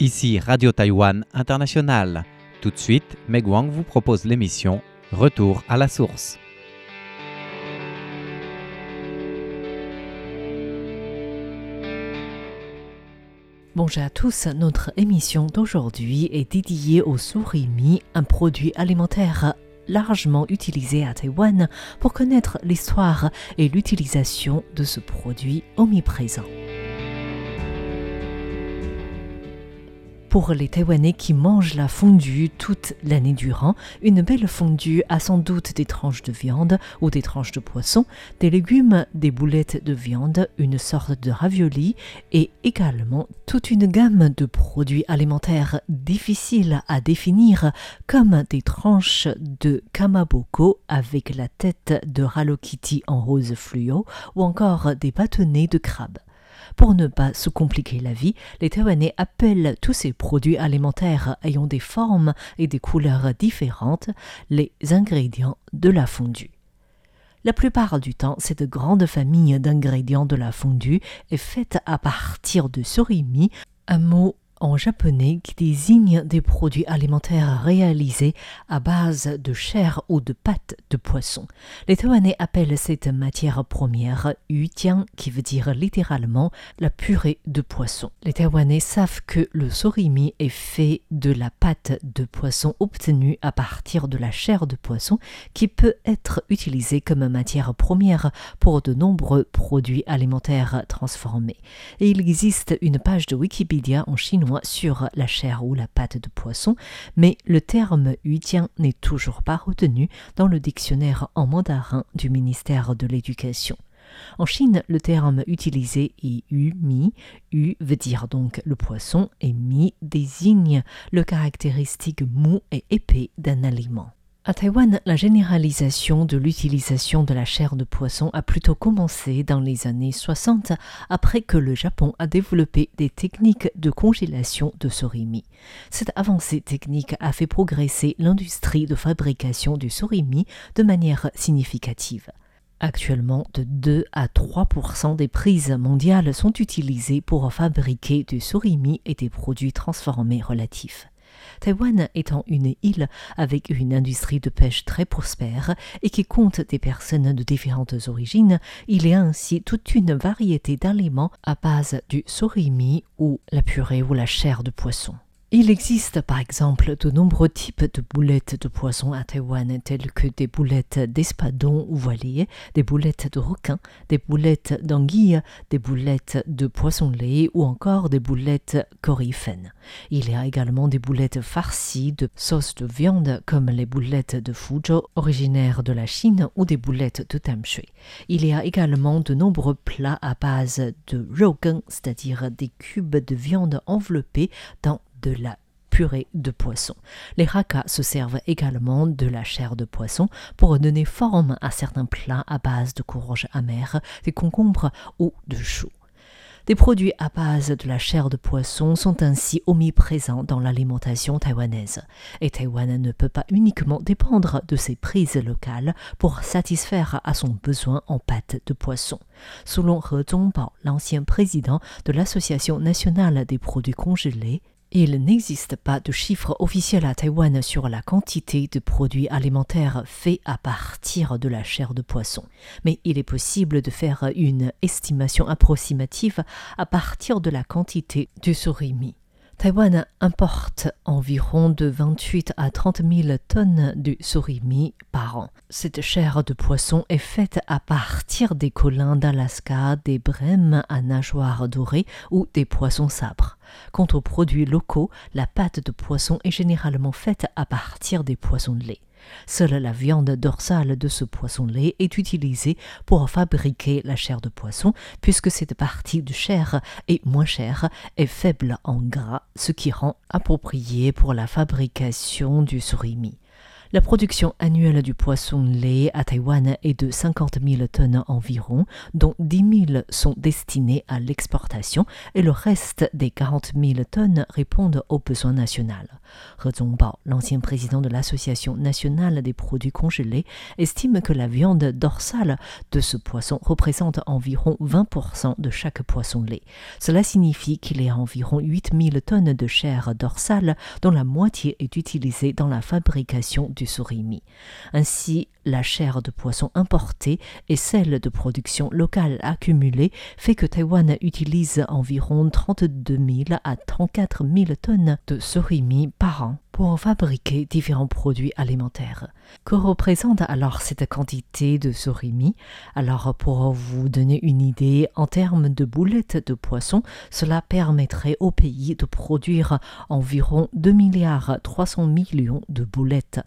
Ici Radio Taïwan International. Tout de suite, Meg Wang vous propose l'émission Retour à la source. Bonjour à tous, notre émission d'aujourd'hui est dédiée au surimi, un produit alimentaire largement utilisé à Taïwan pour connaître l'histoire et l'utilisation de ce produit omniprésent. Pour les Taïwanais qui mangent la fondue toute l'année durant, une belle fondue a sans doute des tranches de viande ou des tranches de poisson, des légumes, des boulettes de viande, une sorte de ravioli et également toute une gamme de produits alimentaires difficiles à définir comme des tranches de kamaboko avec la tête de Hello Kitty en rose fluo ou encore des bâtonnets de crabe. Pour ne pas se compliquer la vie, les Taïwanais appellent tous ces produits alimentaires ayant des formes et des couleurs différentes les ingrédients de la fondue. La plupart du temps, cette grande famille d'ingrédients de la fondue est faite à partir de surimi, un mot en japonais qui désigne des produits alimentaires réalisés à base de chair ou de pâte de poisson. Les Taïwanais appellent cette matière première tian qui veut dire littéralement la purée de poisson. Les Taïwanais savent que le surimi est fait de la pâte de poisson obtenue à partir de la chair de poisson qui peut être utilisée comme matière première pour de nombreux produits alimentaires transformés. Et il existe une page de Wikipédia en chinois sur la chair ou la pâte de poisson, mais le terme huitian n'est toujours pas retenu dans le dictionnaire en mandarin du ministère de l'Éducation. En Chine, le terme utilisé est yu mi. Yu veut dire donc le poisson et mi désigne le caractéristique mou et épais d'un aliment. À Taïwan, la généralisation de l'utilisation de la chair de poisson a plutôt commencé dans les années 60 après que le Japon a développé des techniques de congélation de surimi. Cette avancée technique a fait progresser l'industrie de fabrication du surimi de manière significative. Actuellement, de 2 à 3% des prises mondiales sont utilisées pour fabriquer du surimi et des produits transformés relatifs. Taïwan étant une île avec une industrie de pêche très prospère et qui compte des personnes de différentes origines, il y a ainsi toute une variété d'aliments à base du surimi ou la purée ou la chair de poisson. Il existe par exemple de nombreux types de boulettes de poisson à Taïwan, telles que des boulettes d'espadon ou voilier, des boulettes de requin, des boulettes d'anguille, des boulettes de poisson-lait ou encore des boulettes coryphènes. Il y a également des boulettes farcies de sauce de viande comme les boulettes de Fuzhou, originaires de la Chine, ou des boulettes de Tamshui. Il y a également de nombreux plats à base de rogan, c'est-à-dire des cubes de viande enveloppés dans de la purée de poisson. Les rakas se servent également de la chair de poisson pour donner forme à certains plats à base de courges amères, des concombres ou de choux. Des produits à base de la chair de poisson sont ainsi omniprésents dans l'alimentation taïwanaise. Et Taïwan ne peut pas uniquement dépendre de ses prises locales pour satisfaire à son besoin en pâte de poisson. Selon He Zhongbao, l'ancien président de l'Association nationale des produits congelés, il n'existe pas de chiffre officiel à Taïwan sur la quantité de produits alimentaires faits à partir de la chair de poisson, mais il est possible de faire une estimation approximative à partir de la quantité du surimi. Taïwan importe environ de 28 à 30 000 tonnes de surimi par an. Cette chair de poisson est faite à partir des collins d'Alaska, des brèmes à nageoires dorées ou des poissons sabres. Quant aux produits locaux, la pâte de poisson est généralement faite à partir des poissons de lait. Seule la viande dorsale de ce poisson-lait est utilisée pour fabriquer la chair de poisson, puisque cette partie de chair est moins chère et faible en gras, ce qui rend approprié pour la fabrication du surimi. La production annuelle du poisson lait à Taïwan est de 50 000 tonnes environ, dont 10 000 sont destinées à l'exportation et le reste des 40 000 tonnes répondent aux besoins nationaux. He Zongbao, l'ancien président de l'Association nationale des produits congelés, estime que la viande dorsale de ce poisson représente environ 20% de chaque poisson lait. Cela signifie qu'il y a environ 8 000 tonnes de chair dorsale, dont la moitié est utilisée dans la fabrication du surimi. Ainsi, la chair de poisson importée et celle de production locale accumulée fait que Taïwan utilise environ 32 000 à 34 000 tonnes de surimi par an pour fabriquer différents produits alimentaires. Que représente alors cette quantité de surimi? Alors pour vous donner une idée, en termes de boulettes de poisson, cela permettrait au pays de produire environ 2 milliards 300 millions de boulettes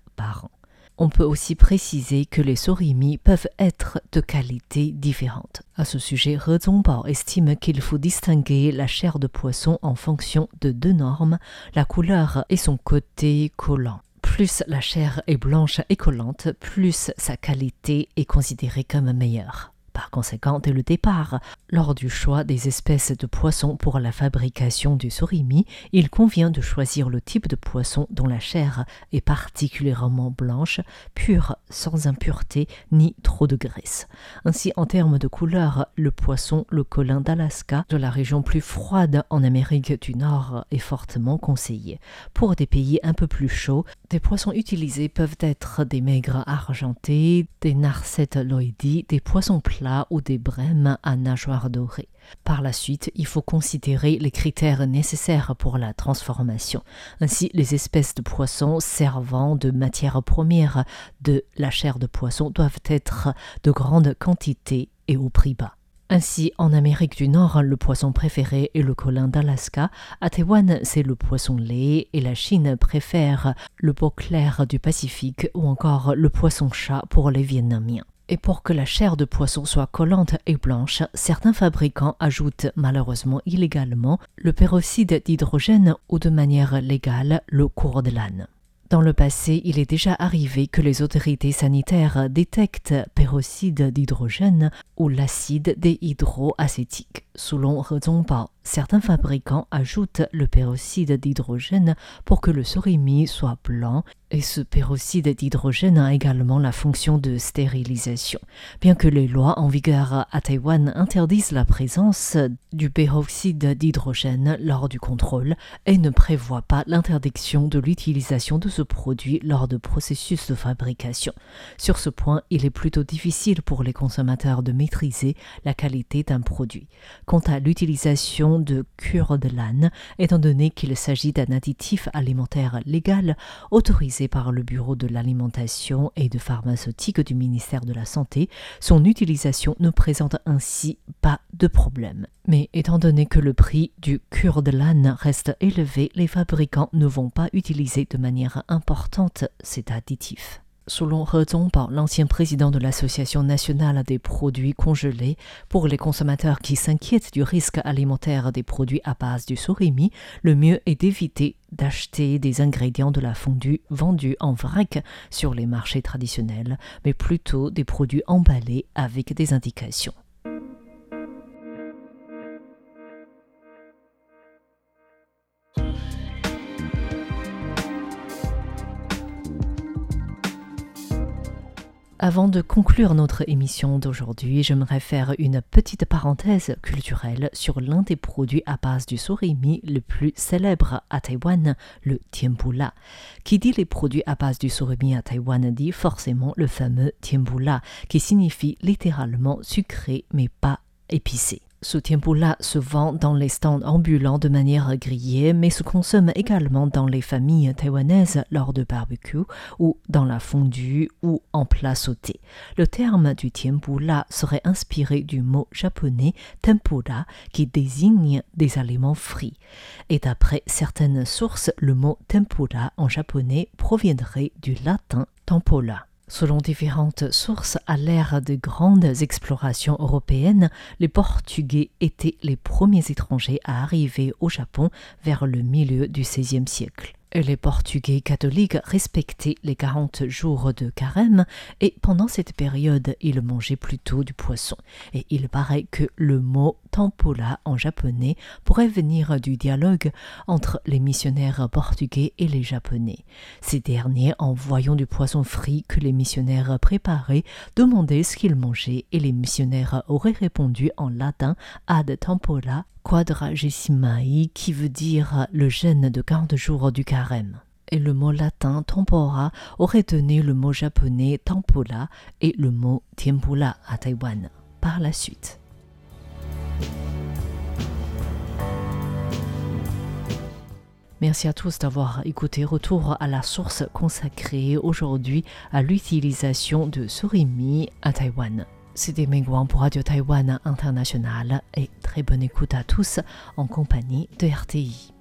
On peut aussi préciser que les surimi peuvent être de qualité différente. À ce sujet, He estime qu'il faut distinguer la chair de poisson en fonction de deux normes, la couleur et son côté collant. Plus la chair est blanche et collante, plus sa qualité est considérée comme meilleure. Par conséquent, dès le départ, lors du choix des espèces de poissons pour la fabrication du surimi, il convient de choisir le type de poisson dont la chair est particulièrement blanche, pure, sans impureté ni trop de graisse. Ainsi, en termes de couleur, le poisson, le colin d'Alaska, de la région plus froide en Amérique du Nord, est fortement conseillé. Pour des pays un peu plus chauds, des poissons utilisés peuvent être des maigres argentés, des narcettes loidi, des poissons plats ou des brèmes à nageoires dorées. Par la suite, il faut considérer les critères nécessaires pour la transformation. Ainsi, les espèces de poissons servant de matière première de la chair de poisson doivent être de grande quantité et au prix bas. Ainsi, en Amérique du Nord, le poisson préféré est le colin d'Alaska. À Taïwan, c'est le poisson lait et la Chine préfère le beau clair du Pacifique ou encore le poisson chat pour les Vietnamiens. Et pour que la chair de poisson soit collante et blanche, certains fabricants ajoutent malheureusement illégalement le peroxyde d'hydrogène ou de manière légale le cours de l'âne. Dans le passé, il est déjà arrivé que les autorités sanitaires détectent peroxyde d'hydrogène ou l'acide déhydroacétique. Selon He Zongbao, certains fabricants ajoutent le peroxyde d'hydrogène pour que le surimi soit blanc et ce peroxyde d'hydrogène a également la fonction de stérilisation. Bien que les lois en vigueur à Taïwan interdisent la présence du peroxyde d'hydrogène lors du contrôle et ne prévoient pas l'interdiction de l'utilisation de ce produit lors de processus de fabrication. Sur ce point, il est plutôt difficile pour les consommateurs de maîtriser la qualité d'un produit. Quant à l'utilisation de cure de l'âne, étant donné qu'il s'agit d'un additif alimentaire légal autorisé par le Bureau de l'alimentation et de pharmaceutique du ministère de la Santé, son utilisation ne présente ainsi pas de problème. Mais étant donné que le prix du cure de l'âne reste élevé, les fabricants ne vont pas utiliser de manière importante cet additif. Selon He Zongbao, l'ancien président de l'Association nationale des produits congelés, pour les consommateurs qui s'inquiètent du risque alimentaire des produits à base du surimi, le mieux est d'éviter d'acheter des ingrédients de la fondue vendus en vrac sur les marchés traditionnels, mais plutôt des produits emballés avec des indications. Avant de conclure notre émission d'aujourd'hui, j'aimerais faire une petite parenthèse culturelle sur l'un des produits à base du surimi le plus célèbre à Taïwan, le tiempula. Qui dit les produits à base du surimi à Taïwan dit forcément le fameux tiempula, qui signifie littéralement sucré mais pas épicé. Ce tempura se vend dans les stands ambulants de manière grillée, mais se consomme également dans les familles taïwanaises lors de barbecue ou dans la fondue ou en plat sauté. Le terme du tempura serait inspiré du mot japonais tempura qui désigne des aliments frits. Et d'après certaines sources, le mot tempura en japonais proviendrait du latin tempola. Selon différentes sources, à l'ère des grandes explorations européennes, les Portugais étaient les premiers étrangers à arriver au Japon vers le milieu du XVIe siècle. Les Portugais catholiques respectaient les 40 jours de carême et pendant cette période, ils mangeaient plutôt du poisson. Et il paraît que le mot tampola en japonais pourrait venir du dialogue entre les missionnaires portugais et les japonais. Ces derniers, en voyant du poisson frit que les missionnaires préparaient, demandaient ce qu'ils mangeaient et les missionnaires auraient répondu en latin ad tampola quadragesimai qui veut dire le jeûne de 40 jours du carême. Et le mot latin tempora aurait donné le mot japonais tempola et le mot tempura à Taïwan par la suite. Merci à tous d'avoir écouté. Retour à la source consacrée aujourd'hui à l'utilisation de surimi à Taïwan. C'était Mengwang pour Radio Taïwan International et très bonne écoute à tous en compagnie de RTI.